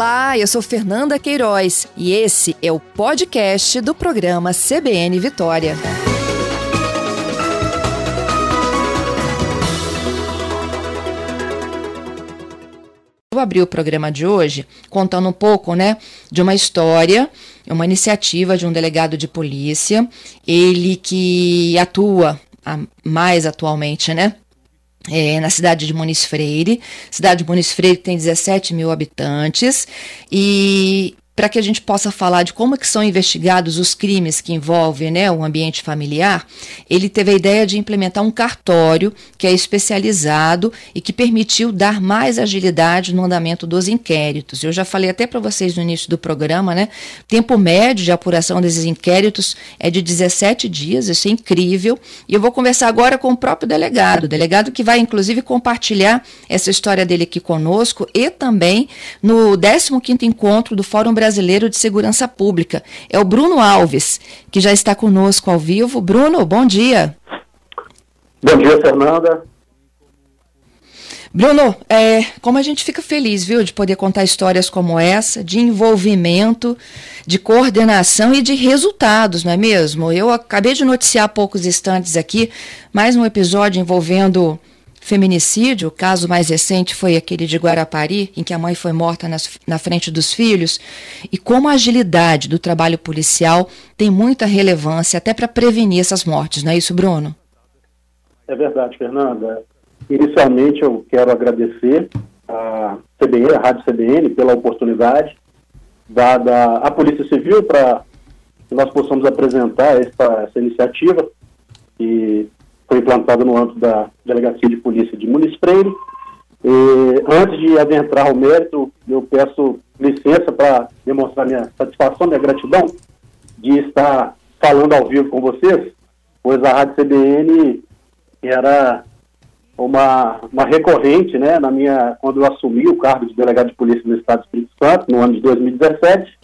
Olá, eu sou Fernanda Queiroz e esse é o podcast do programa CBN Vitória. Eu abri o programa de hoje contando um pouco, né, de uma história, uma iniciativa de um delegado de polícia, ele que atua mais atualmente, né, é, na cidade de Muniz Freire. Cidade de Muniz Freire tem 17 mil habitantes e para que a gente possa falar de como é que são investigados os crimes que envolvem né, o ambiente familiar, ele teve a ideia de implementar um cartório que é especializado e que permitiu dar mais agilidade no andamento dos inquéritos. Eu já falei até para vocês no início do programa, né? Tempo médio de apuração desses inquéritos é de 17 dias, isso é incrível. E eu vou conversar agora com o próprio delegado, o delegado que vai inclusive compartilhar essa história dele aqui conosco e também no 15º encontro do Fórum Brasileiro Brasileiro de Segurança Pública. É o Bruno Alves, que já está conosco ao vivo. Bruno, bom dia. Bom dia, Fernanda. Bruno, é, como a gente fica feliz, viu, de poder contar histórias como essa, de envolvimento, de coordenação e de resultados, não é mesmo? Eu acabei de noticiar há poucos instantes aqui mais um episódio envolvendo feminicídio, o caso mais recente foi aquele de Guarapari, em que a mãe foi morta nas, na frente dos filhos, e como a agilidade do trabalho policial tem muita relevância até para prevenir essas mortes, não é isso, Bruno? É verdade, Fernanda. Inicialmente eu quero agradecer a CBN, a Rádio CBN, pela oportunidade dada à Polícia Civil para que nós possamos apresentar essa, essa iniciativa e foi implantada no âmbito da Delegacia de Polícia de Muniz. E, antes de adentrar ao mérito, eu peço licença para demonstrar minha satisfação, minha gratidão de estar falando ao vivo com vocês, pois a Rádio CBN era uma, uma recorrente, né, na minha, quando eu assumi o cargo de delegado de polícia no Estado do Espírito Santo, no ano de 2017,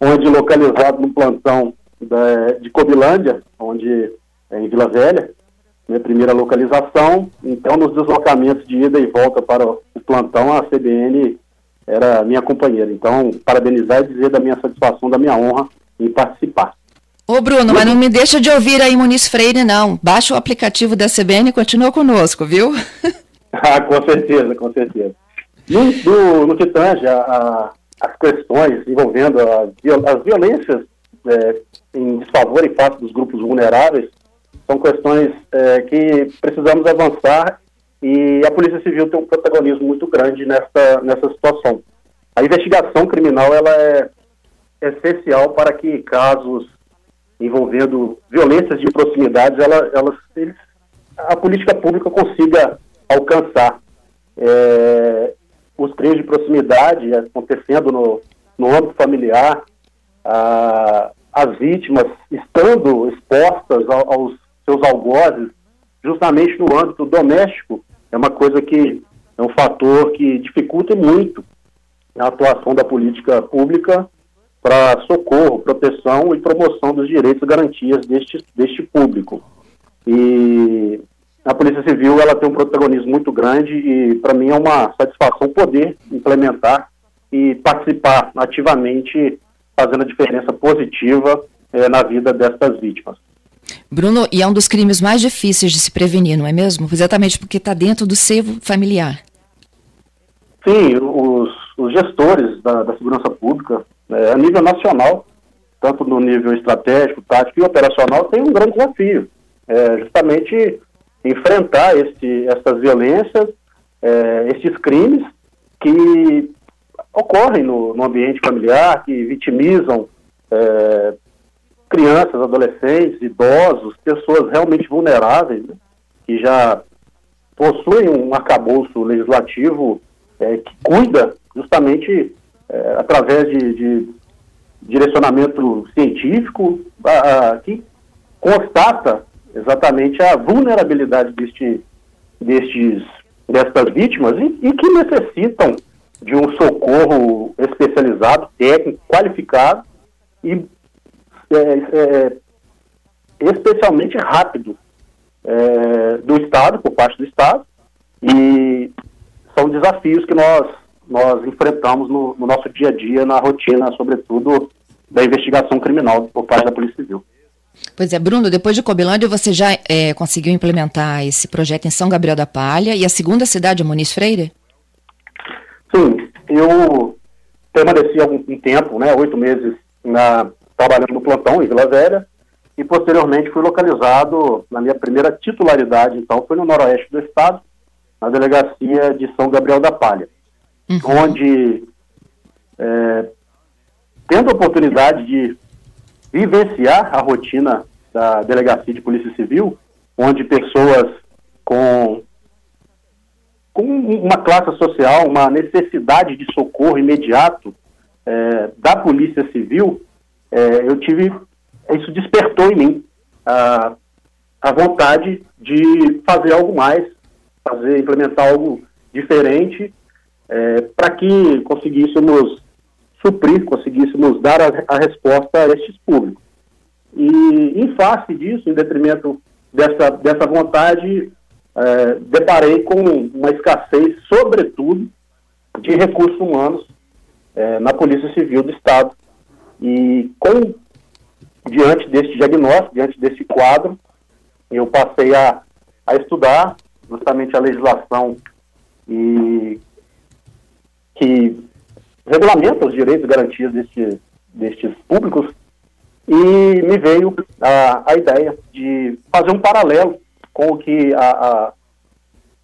onde localizado no plantão da, de Cobilândia, onde é, em Vila Velha, minha primeira localização. Então, nos deslocamentos de ida e volta para o plantão, a CBN era minha companheira. Então, parabenizar e dizer da minha satisfação, da minha honra em participar. Ô Bruno, mas não me deixa de ouvir aí Muniz Freire, não. Baixa o aplicativo da CBN e continua conosco, viu? ah, com certeza, com certeza. No, no, no que tange a, a, as questões envolvendo a, as violências é, em desfavor e face dos grupos vulneráveis, são questões é, que precisamos avançar e a Polícia Civil tem um protagonismo muito grande nessa, nessa situação. A investigação criminal ela é essencial para que casos envolvendo violências de proximidade, ela, ela, eles, a política pública consiga alcançar. É, os crimes de proximidade acontecendo no, no âmbito familiar, a, as vítimas estando expostas aos seus algozes, justamente no âmbito doméstico, é uma coisa que é um fator que dificulta muito a atuação da política pública para socorro, proteção e promoção dos direitos e garantias deste, deste público. E a Polícia Civil ela tem um protagonismo muito grande e para mim é uma satisfação poder implementar e participar ativamente, fazendo a diferença positiva eh, na vida destas vítimas. Bruno, e é um dos crimes mais difíceis de se prevenir, não é mesmo? Exatamente porque está dentro do seio familiar. Sim, os, os gestores da, da, segurança pública, é, a nível nacional, tanto no nível estratégico, tático e operacional, tem um grande desafio. É, justamente enfrentar este, essas violências, é, esses crimes que ocorrem no, no ambiente familiar, que vitimizam é, crianças, adolescentes, idosos, pessoas realmente vulneráveis, né, que já possuem um arcabouço legislativo é, que cuida justamente é, através de, de, direcionamento científico, a, a, que constata exatamente a vulnerabilidade deste, destes, destas vítimas e, e que necessitam de um socorro especializado, técnico, qualificado e é, é, especialmente rápido é, do Estado, por parte do Estado, e são desafios que nós nós enfrentamos no, no nosso dia a dia, na rotina, sobretudo, da investigação criminal por parte da Polícia Civil. Pois é, Bruno, depois de Cobilândia, você já é, conseguiu implementar esse projeto em São Gabriel da Palha e a segunda cidade é Muniz Freire? Sim, eu permaneci algum tempo, né, oito meses, na, trabalhando no plantão em Vila Velha e posteriormente fui localizado na minha primeira titularidade, então foi no noroeste do estado, na delegacia de São Gabriel da Palha, uhum. onde, é, tendo a oportunidade de vivenciar a rotina da delegacia de polícia civil, onde pessoas com, com uma classe social, uma necessidade de socorro imediato é, da polícia civil, é, eu tive, isso despertou em mim a, a vontade de fazer algo mais, fazer, implementar algo diferente, é, para que conseguíssemos suprir, conseguíssemos dar a, a resposta a estes públicos. E, em face disso, em detrimento dessa, dessa vontade, é, deparei com uma escassez, sobretudo, de recursos humanos é, na Polícia Civil do Estado. E com diante deste diagnóstico, diante desse quadro, eu passei a, a estudar justamente a legislação e que regulamenta os direitos e garantias deste, destes públicos. E me veio a, a ideia de fazer um paralelo com o que a, a,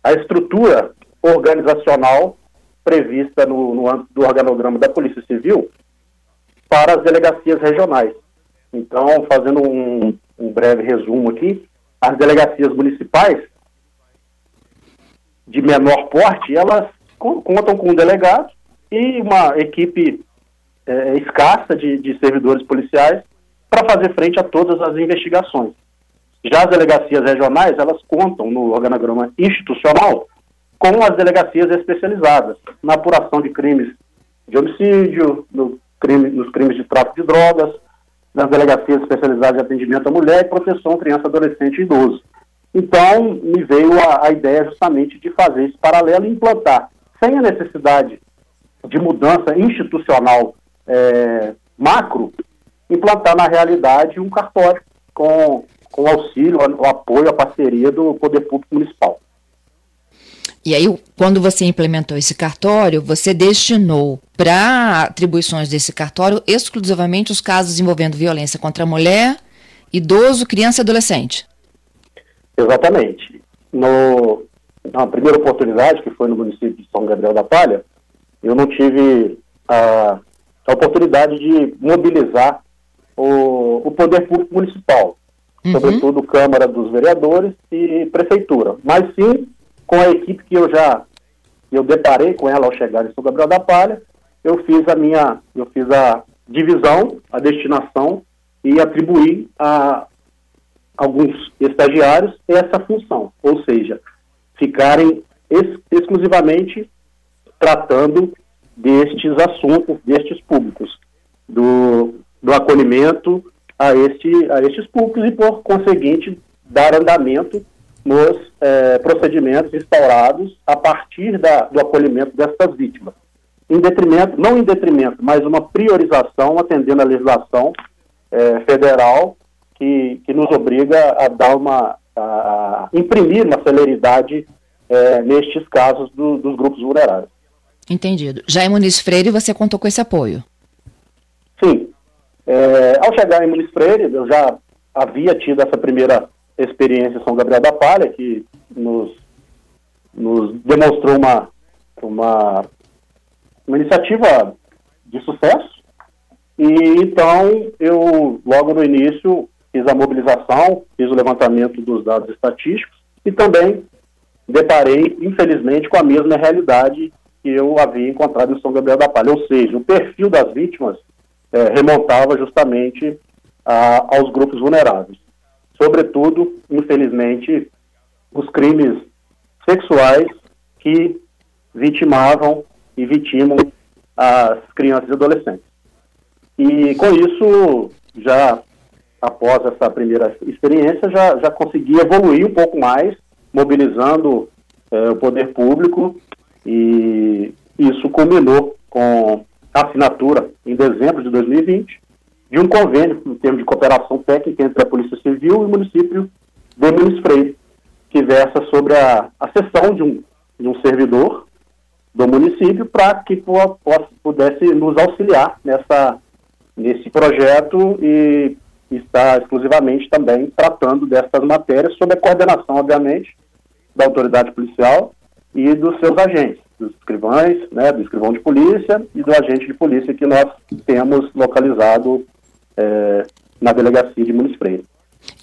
a estrutura organizacional prevista no, no âmbito do organograma da Polícia Civil para as delegacias regionais. Então, fazendo um, um breve resumo aqui, as delegacias municipais de menor porte, elas contam com um delegado e uma equipe é, escassa de, de servidores policiais para fazer frente a todas as investigações. Já as delegacias regionais, elas contam no organograma institucional com as delegacias especializadas na apuração de crimes de homicídio, no crime, nos crimes de tráfico de drogas, nas delegacias especializadas de atendimento à mulher e proteção criança, adolescente e idoso. Então, me veio a, a ideia justamente de fazer esse paralelo e implantar, sem a necessidade de mudança institucional é, macro, implantar na realidade um cartório com, com auxílio, o apoio, a parceria do Poder Público Municipal. E aí, quando você implementou esse cartório, você destinou para atribuições desse cartório exclusivamente os casos envolvendo violência contra a mulher, idoso, criança e adolescente. Exatamente. No, na primeira oportunidade, que foi no município de São Gabriel da Palha, eu não tive a, a oportunidade de mobilizar o, o poder público municipal, uhum. sobretudo Câmara dos Vereadores e Prefeitura, mas sim com a equipe que eu já eu deparei com ela ao chegar em São Gabriel da Palha, eu fiz a minha, eu fiz a divisão, a destinação e atribuí a alguns estagiários essa função, ou seja, ficarem ex exclusivamente tratando destes assuntos, destes públicos, do, do acolhimento a, este, a estes públicos e, por conseguinte, dar andamento nos eh, procedimentos instaurados a partir da, do acolhimento dessas vítimas. Em detrimento, não em detrimento, mas uma priorização atendendo a legislação eh, federal que, que nos obriga a dar uma, a, a imprimir uma celeridade eh, nestes casos do, dos grupos vulneráveis. Entendido. Já em Muniz Freire você contou com esse apoio? Sim. É, ao chegar em Muniz Freire, eu já havia tido essa primeira experiência São Gabriel da Palha, que nos, nos demonstrou uma, uma, uma iniciativa de sucesso. E então eu, logo no início, fiz a mobilização, fiz o levantamento dos dados estatísticos e também deparei, infelizmente, com a mesma realidade que eu havia encontrado em São Gabriel da Palha. Ou seja, o perfil das vítimas é, remontava justamente a, aos grupos vulneráveis. Sobretudo, infelizmente, os crimes sexuais que vitimavam e vitimam as crianças e adolescentes. E com isso, já após essa primeira experiência, já, já consegui evoluir um pouco mais, mobilizando é, o poder público e isso culminou com a assinatura, em dezembro de 2020, de um convênio em termos de cooperação técnica entre a Polícia Civil e o município de Muniz Freire, que versa sobre a, a cessão de um, de um servidor do município para que pudesse nos auxiliar nessa, nesse projeto e está exclusivamente também tratando dessas matérias sob a coordenação, obviamente, da autoridade policial e dos seus agentes, dos escrivães, né, do escrivão de polícia e do agente de polícia que nós temos localizado é, na delegacia de Muniz Freire.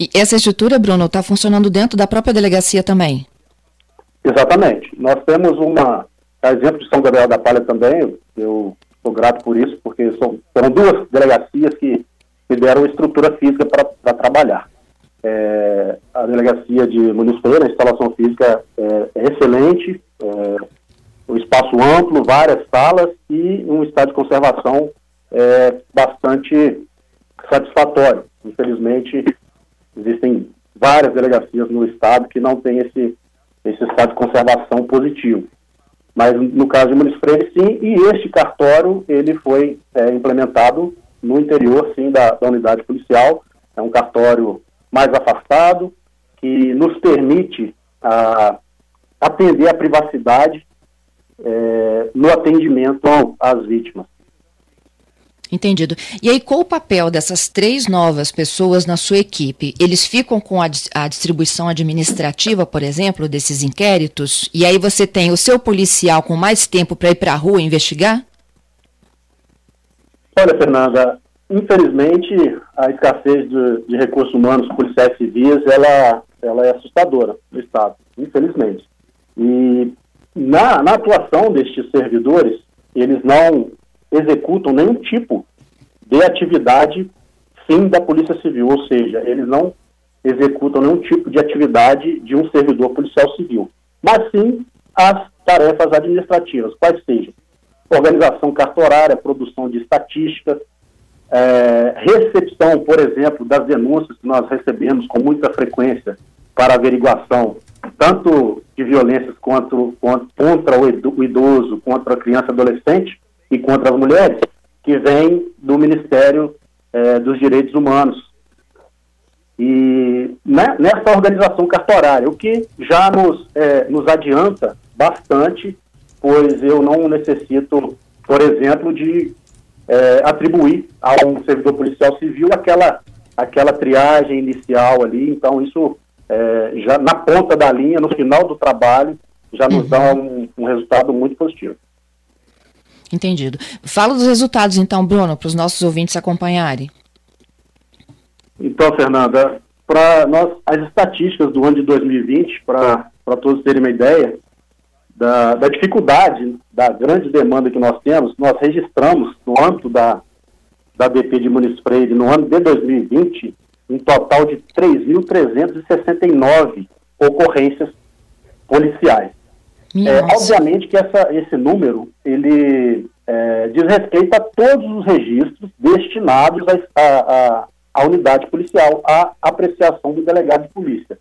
E essa estrutura, Bruno, está funcionando dentro da própria delegacia também? Exatamente. Nós temos uma, a exemplo de São Gabriel da Palha também, eu sou grato por isso, porque são, foram duas delegacias que me deram estrutura física para trabalhar. É, a delegacia de Municipal, a instalação física é, é excelente, é, um espaço amplo, várias salas e um estado de conservação é, bastante satisfatório. Infelizmente, existem várias delegacias no estado que não têm esse, esse estado de conservação positivo. Mas no caso de Muniz Freire, sim, e este cartório, ele foi é, implementado no interior, sim, da, da unidade policial. É um cartório mais afastado, que nos permite a, atender a privacidade é, no atendimento às vítimas. Entendido. E aí, qual o papel dessas três novas pessoas na sua equipe? Eles ficam com a, a, distribuição administrativa, por exemplo, desses inquéritos? E aí você tem o seu policial com mais tempo para ir para a rua investigar? Olha, Fernanda, infelizmente a escassez de, de recursos humanos policiais civis, ela, ela é assustadora no Estado, infelizmente. E na, na atuação destes servidores, eles não executam nenhum tipo de atividade fim da Polícia Civil, ou seja, eles não executam nenhum tipo de atividade de um servidor policial civil, mas sim as tarefas administrativas, quais sejam organização cartorária, produção de estatísticas, é, recepção, por exemplo, das denúncias que nós recebemos com muita frequência para averiguação, tanto de violências contra, contra o idoso, contra a criança e adolescente, e contra as mulheres, que vem do Ministério é, dos Direitos Humanos. E né, nessa organização cartorária, o que já nos, é, nos adianta bastante, pois eu não necessito, por exemplo, de é, atribuir a um servidor policial civil aquela, aquela triagem inicial ali, então isso já na ponta da linha, no final do trabalho, já nos dá um, um resultado muito positivo. Entendido. Fala dos resultados, então, Bruno, para os nossos ouvintes acompanharem. Então, Fernanda, para nós, as estatísticas do ano de 2020, para todos terem uma ideia da, da, dificuldade, da grande demanda que nós temos, nós registramos no âmbito da, da BP de Muniz Freire, no ano de 2020, um total de 3.369 ocorrências policiais. É, obviamente que essa, esse número ele é, diz respeito a todos os registros destinados à unidade policial, à apreciação do delegado de polícia.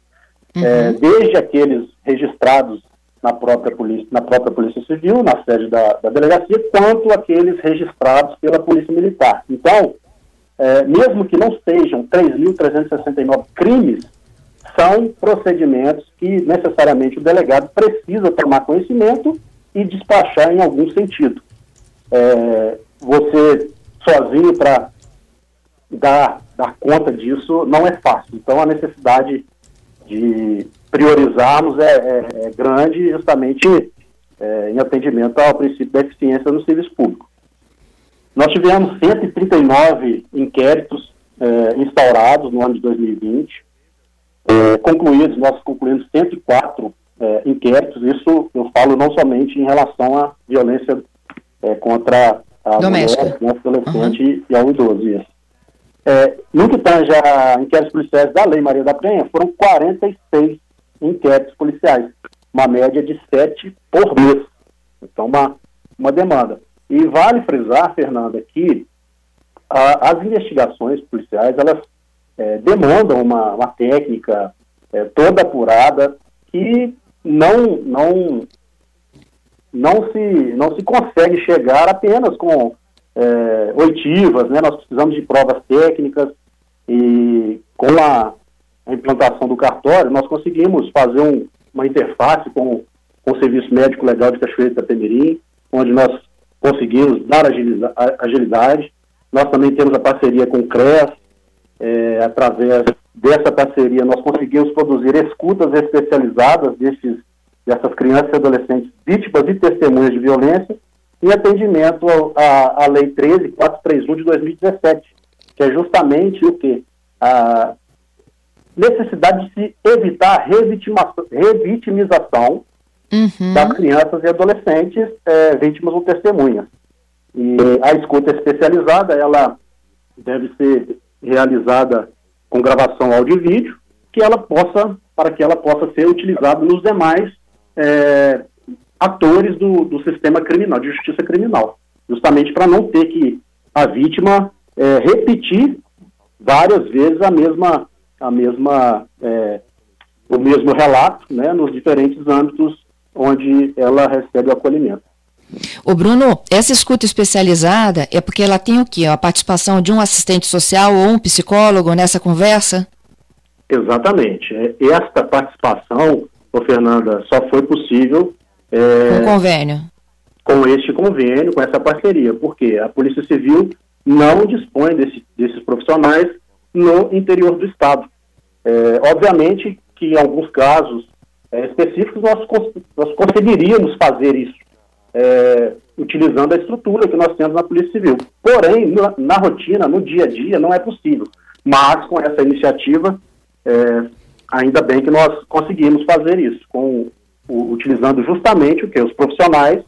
É, uhum. É, desde aqueles registrados na própria polícia, na própria polícia civil, na sede da, da delegacia, quanto aqueles registrados pela polícia militar. Então, é, mesmo que não sejam 3.369 crimes, são procedimentos que necessariamente o delegado precisa tomar conhecimento e despachar em algum sentido. É, você sozinho para dar, dar conta disso não é fácil. Então a necessidade de priorizarmos é, é, é grande justamente é, em atendimento ao princípio da eficiência no serviço público. Nós tivemos 139 inquéritos é, instaurados no ano de 2020, é, concluídos, nós concluímos 104 é, inquéritos, isso eu falo não somente em relação à violência é, contra a Doméstica. mulher, contra o adolescente uhum. e ao idoso. Isso. É, no que tange a inquéritos policiais da Lei Maria da Penha, foram 46 inquéritos policiais, uma média de 7 por mês. Então, uma, uma demanda. E vale frisar, Fernanda, que a, as investigações policiais, elas é, demandam uma, uma técnica é, toda apurada que não, não, não se, não se consegue chegar apenas com é, oitivas, né? nós precisamos de provas técnicas e com a, implantação do cartório nós conseguimos fazer um, uma interface com, com o Serviço Médico Legal de Cachoeira de Itapemirim, onde nós conseguimos dar agilidade. Nós também temos a parceria com o CRES, é, através dessa parceria nós conseguimos produzir escutas especializadas desses, dessas crianças e adolescentes vítimas e testemunhas de violência em atendimento à, Lei 13431 de 2017, que é justamente o que? A necessidade de se evitar a revitimização uhum. das crianças e adolescentes é, vítimas ou testemunhas. E a escuta especializada, ela deve ser realizada com gravação áudio e vídeo, que ela possa, para que ela possa ser utilizada nos demais é, atores do, do sistema criminal, de justiça criminal, justamente para não ter que a vítima é, repetir várias vezes a mesma, a mesma, é, o mesmo relato, né, nos diferentes âmbitos onde ela recebe o acolhimento. O Bruno, essa escuta especializada é porque ela tem o quê? A participação de um assistente social ou um psicólogo nessa conversa? Exatamente. É, esta participação, ô Fernanda, só foi possível é, com convênio. Com este convênio, com essa parceria, porque a Polícia Civil não dispõe desse, desses profissionais no interior do Estado. É, obviamente que em alguns casos é, específicos nós, nós conseguiríamos fazer isso, é, utilizando a estrutura que nós temos na Polícia Civil. Porém, na, na, rotina, no dia a dia, não é possível. Mas com essa iniciativa, é, ainda bem que nós conseguimos fazer isso, com, o, utilizando justamente o que? Os profissionais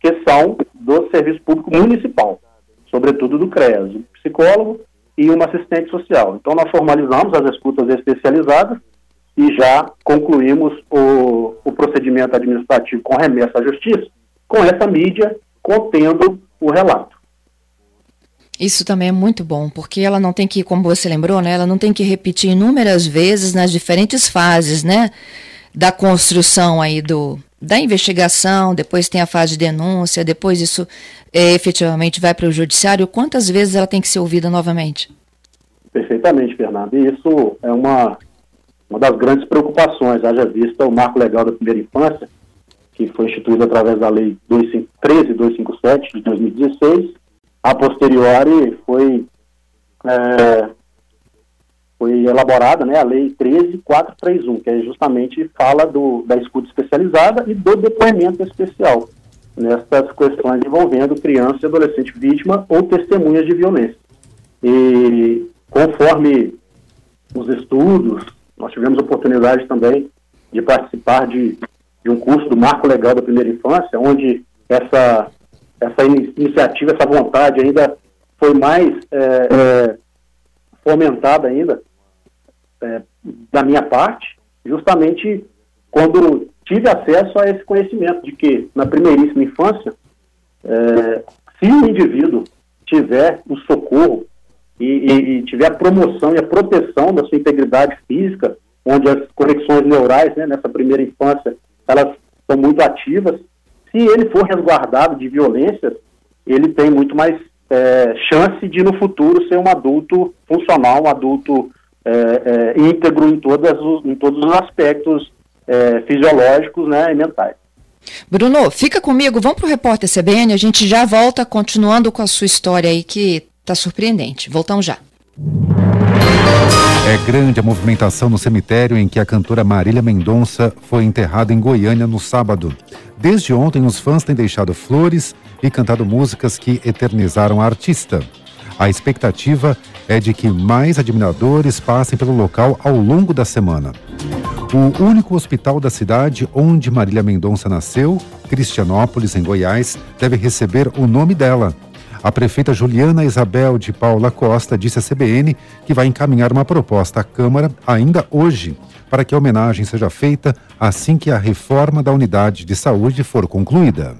que são do Serviço Público Municipal, sobretudo do CREAS, um psicólogo e uma assistente social. Então, nós formalizamos as escutas especializadas e já concluímos o, o procedimento administrativo com remessa à justiça, com essa mídia contendo o relato. Isso também é muito bom, porque ela não tem que, como você lembrou, né, ela não tem que repetir inúmeras vezes nas diferentes fases, né, da construção aí do da investigação, depois tem a fase de denúncia, depois isso é, efetivamente vai para o judiciário. Quantas vezes ela tem que ser ouvida novamente? Perfeitamente, Fernando. E isso é uma uma das grandes preocupações, haja vista o marco legal da primeira infância, que foi instituído através da Lei 13257 de 2016. A posteriori foi, é, foi elaborada né, a Lei 13431, que é justamente fala do, da escuta especializada e do depoimento especial nessas questões envolvendo criança e adolescente vítima ou testemunhas de violência. E conforme os estudos, nós tivemos oportunidade também de participar de de um curso do Marco Legal da Primeira Infância, onde essa, essa iniciativa, essa vontade ainda foi mais é, é, fomentada ainda é, da minha parte, justamente quando tive acesso a esse conhecimento de que na primeiríssima infância, é, se o indivíduo tiver o socorro e, e, e, tiver a promoção e a proteção da sua integridade física, onde as conexões neurais, né, nessa primeira infância, elas são muito ativas. Se ele for resguardado de violências, ele tem muito mais é, chance de no futuro ser um adulto funcional, um adulto é, é, íntegro em, todas os, em todos os aspectos é, fisiológicos né, e mentais. Bruno, fica comigo, vamos para o repórter CBN, a gente já volta continuando com a sua história aí que está surpreendente. Voltamos já. É grande a movimentação no cemitério em que a cantora Marília Mendonça foi enterrada em Goiânia no sábado. Desde ontem, os fãs têm deixado flores e cantado músicas que eternizaram a artista. A expectativa é de que mais admiradores passem pelo local ao longo da semana. O único hospital da cidade onde Marília Mendonça nasceu, Cristianópolis, em Goiás, deve receber o nome dela. A prefeita Juliana Isabel de Paula Costa disse à CBN que vai encaminhar uma proposta à Câmara ainda hoje para que a homenagem seja feita assim que a reforma da unidade de saúde for concluída.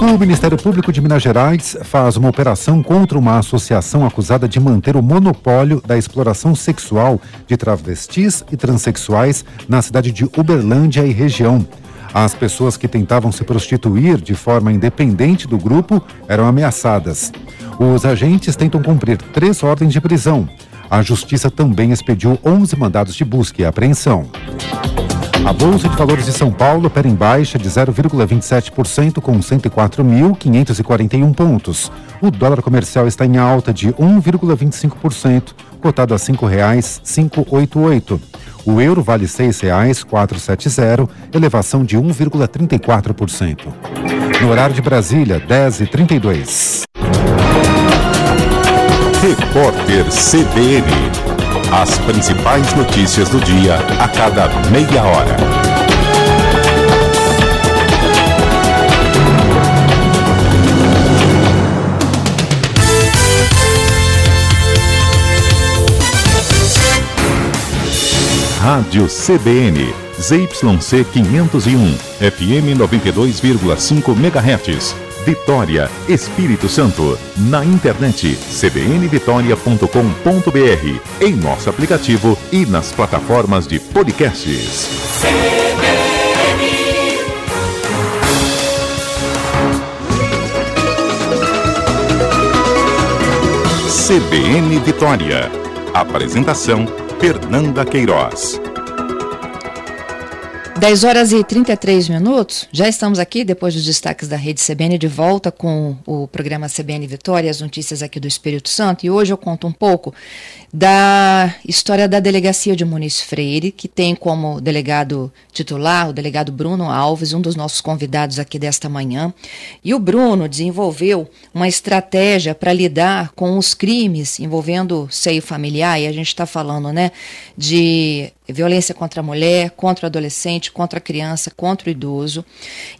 O Ministério Público de Minas Gerais faz uma operação contra uma associação acusada de manter o monopólio da exploração sexual de travestis e transexuais na cidade de Uberlândia e região. As pessoas que tentavam se prostituir de forma independente do grupo eram ameaçadas. Os agentes tentam cumprir três ordens de prisão. A justiça também expediu 11 mandados de busca e apreensão. A Bolsa de Valores de São Paulo opera em baixa de 0,27% com 104.541 pontos. O dólar comercial está em alta de 1,25%, cotado a R$ 5,588. O euro vale R$ 6,470, elevação de 1,34%. No horário de Brasília, 10h32. Repórter CBN. As principais notícias do dia a cada meia hora. Rádio CBN, ZYC 501, FM 92,5 MHz. Vitória, Espírito Santo. Na internet cbnvitoria.com.br, em nosso aplicativo e nas plataformas de podcasts. CBN Vitória. Apresentação Fernanda Queiroz. 10 horas e 33 minutos. Já estamos aqui, depois dos destaques da Rede CBN, de volta com o programa CBN Vitória, as notícias aqui do Espírito Santo. E hoje eu conto um pouco da história da delegacia de Muniz Freire, que tem como delegado titular o delegado Bruno Alves, um dos nossos convidados aqui desta manhã. E o Bruno desenvolveu uma estratégia para lidar com os crimes envolvendo seio familiar, e a gente está falando né, de violência contra a mulher, contra o adolescente, contra a criança, contra o idoso,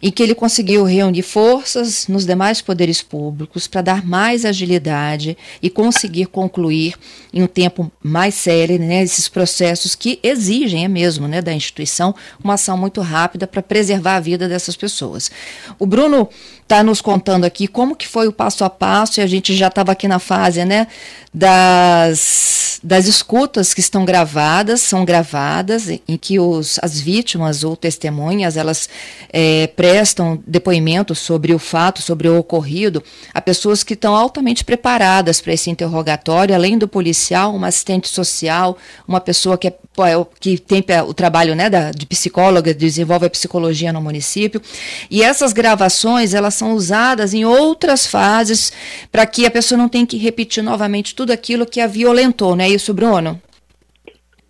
em que ele conseguiu reunir forças nos demais poderes públicos para dar mais agilidade e conseguir concluir em um tempo mais sério né, esses processos que exigem, é mesmo, né, da instituição, uma ação muito rápida para preservar a vida dessas pessoas. O Bruno está nos contando aqui como que foi o passo a passo, e a gente já estava aqui na fase né, das, das escutas que estão gravadas, são gravadas, em que os, as vítimas ou testemunhas, elas é, prestam depoimento sobre o fato, sobre o ocorrido, a pessoas que estão altamente preparadas para esse interrogatório, além do policial, uma assistente social, uma pessoa que, é, é que tem o trabalho né, da, de psicóloga, desenvolve a psicologia no município, e essas gravações, elas são usadas em outras fases para que a pessoa não tenha que repetir novamente tudo aquilo que a violentou, não é isso, Bruno?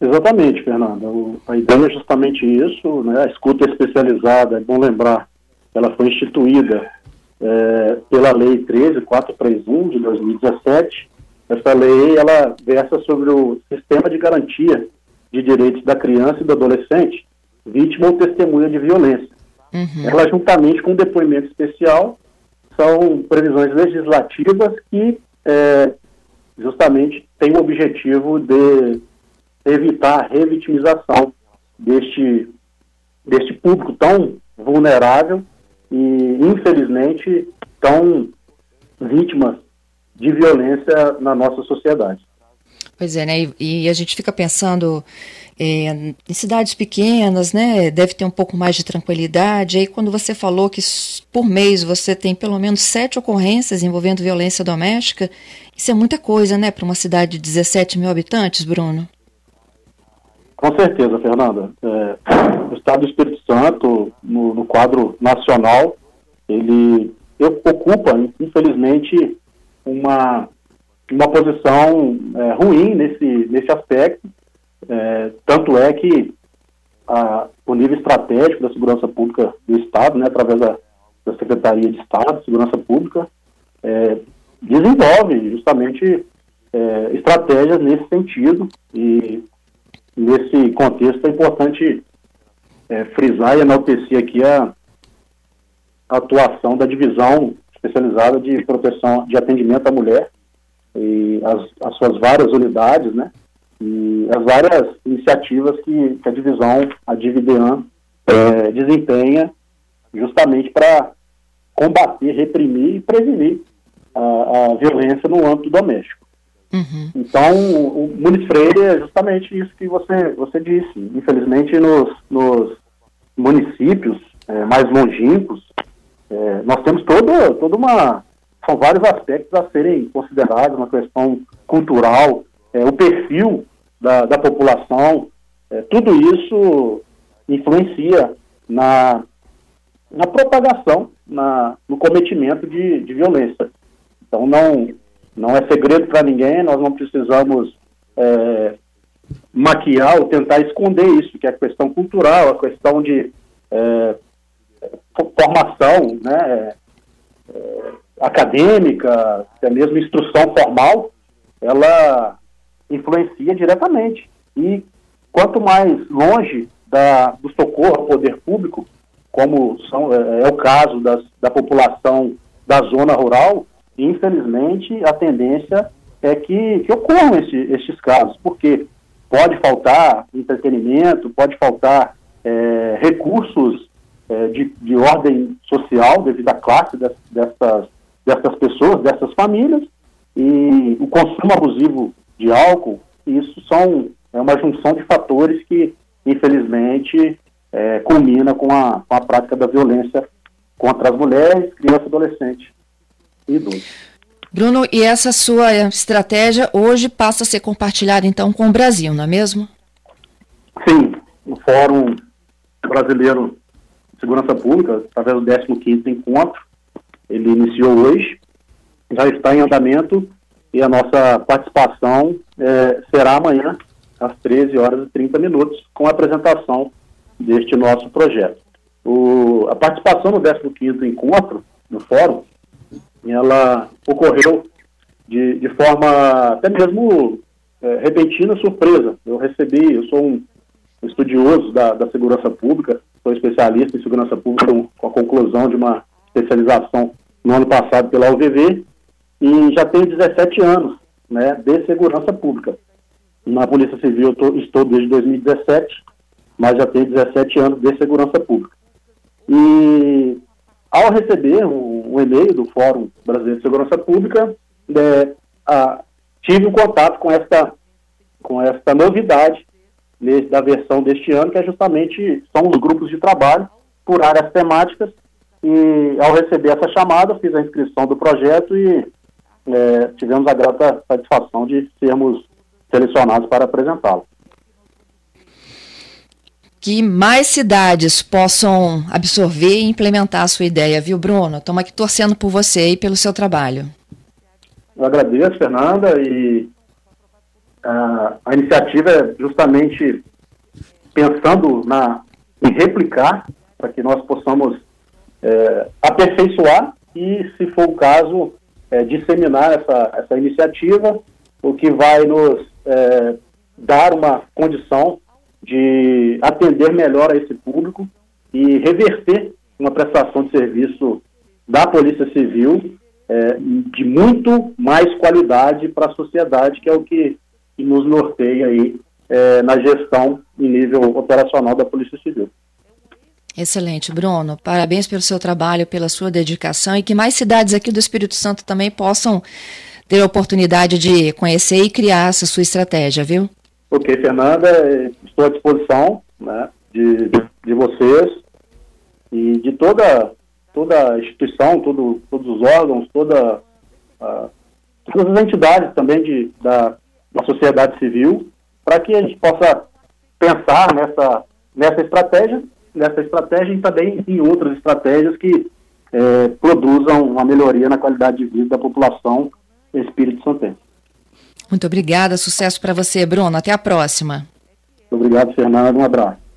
Exatamente, Fernanda. O, a ideia é justamente isso, né? A escuta especializada, é bom lembrar, ela foi instituída é, pela Lei 13431 de 2017. Essa lei, ela versa sobre o sistema de garantia de direitos da criança e do adolescente, vítima ou testemunha de violência. Uhum. Ela, juntamente com o depoimento especial, são previsões legislativas que é, justamente têm o objetivo de evitar a revitimização deste, deste público tão vulnerável e, infelizmente, tão vítimas de violência na nossa sociedade. Pois é, né? E, e a gente fica pensando é, em cidades pequenas, né? Deve ter um pouco mais de tranquilidade. Aí quando você falou que por mês você tem pelo menos sete ocorrências envolvendo violência doméstica, isso é muita coisa, né? Para uma cidade de 17 mil habitantes, Bruno. Com certeza, Fernanda. É, o Estado do Espírito Santo, no, no quadro nacional, ele ocupa, infelizmente, uma uma posição é, ruim nesse, nesse aspecto. É, tanto é que a, o nível estratégico da segurança pública do Estado, né, através da, da Secretaria de Estado de Segurança Pública, é, desenvolve justamente é, estratégias nesse sentido e nesse contexto é importante é, frisar e enaltecer aqui a, a atuação da divisão especializada de proteção de atendimento à mulher, as, as suas várias unidades, né? E as várias iniciativas que, que a divisão, a Dividean, é, desempenha justamente para combater, reprimir e prevenir a, a, violência no âmbito doméstico. Uhum. Então, o Muniz Freire é justamente isso que você, você disse. Infelizmente, nos, nos municípios é, mais longínquos, é, nós temos todo, toda uma. São vários aspectos a serem considerados, uma questão cultural, é, o perfil da, da população, é, tudo isso influencia na, na propagação, na, no cometimento de, de violência. Então, não, não é segredo para ninguém, nós não precisamos é, maquiar ou tentar esconder isso, que é a questão cultural, a questão de é, formação né, é, acadêmica, até mesmo instrução formal, ela influencia diretamente. E quanto mais longe da, do socorro ao poder público, como são, é, é o caso das, da população da zona rural, infelizmente a tendência é que, que ocorram esse, esses casos, porque pode faltar entretenimento, pode faltar é, recursos é, de, de ordem social devido à classe des, dessas, dessas pessoas, dessas famílias, e o consumo abusivo de álcool, isso são é uma junção de fatores que, infelizmente, é, culmina com a, com a prática da violência contra as mulheres, crianças, adolescentes e idosos. Bruno, e essa sua estratégia hoje passa a ser compartilhada então com o Brasil, não é mesmo? Sim, o Fórum Brasileiro de Segurança Pública, através do 15º encontro, ele iniciou hoje, já está em andamento e a nossa participação é, será amanhã, às 13 horas e 30 minutos, com a apresentação deste nosso projeto. O, a participação no 15º encontro, no fórum, ela ocorreu de, de forma até mesmo é, repentina, surpresa. Eu recebi, eu sou um estudioso da, da segurança pública, sou especialista em segurança pública com a conclusão de uma especialização no ano passado pela UVV e já tenho 17 anos né, de segurança pública. Na Polícia Civil eu tô, estou desde 2017, mas já tenho 17 anos de segurança pública. E ao receber um, um e-mail do Fórum Brasileiro de Segurança Pública, é, a, tive um contato com esta, com esta novidade da versão deste ano, que é justamente são os grupos de trabalho por áreas temáticas. E ao receber essa chamada, fiz a inscrição do projeto e é, tivemos a grata satisfação de sermos selecionados para apresentá-lo que mais cidades possam absorver e implementar a sua ideia, viu, Bruno? Estamos aqui torcendo por você e pelo seu trabalho. Eu agradeço, Fernanda, e a, a iniciativa é justamente pensando na, em replicar, para que nós possamos é, aperfeiçoar e, se for o caso, é, disseminar essa, essa iniciativa, o que vai nos é, dar uma condição de atender melhor a esse público e reverter uma prestação de serviço da Polícia Civil é, de muito mais qualidade para a sociedade, que é o que, que nos norteia aí é, na gestão em nível operacional da Polícia Civil. Excelente, Bruno. Parabéns pelo seu trabalho, pela sua dedicação e que mais cidades aqui do Espírito Santo também possam ter a oportunidade de conhecer e criar essa sua estratégia, viu? Ok, Fernanda, estou à disposição né, de, de vocês e de toda, toda a instituição, todo, todos os órgãos, toda, todas as entidades também de, da, da sociedade civil, para que a gente possa pensar nessa, nessa estratégia, nessa estratégia e também em outras estratégias que é, produzam uma melhoria na qualidade de vida da população Espírito Santense. Muito obrigada, sucesso para você, Bruno. Até a próxima. Obrigado, Fernando. Um abraço.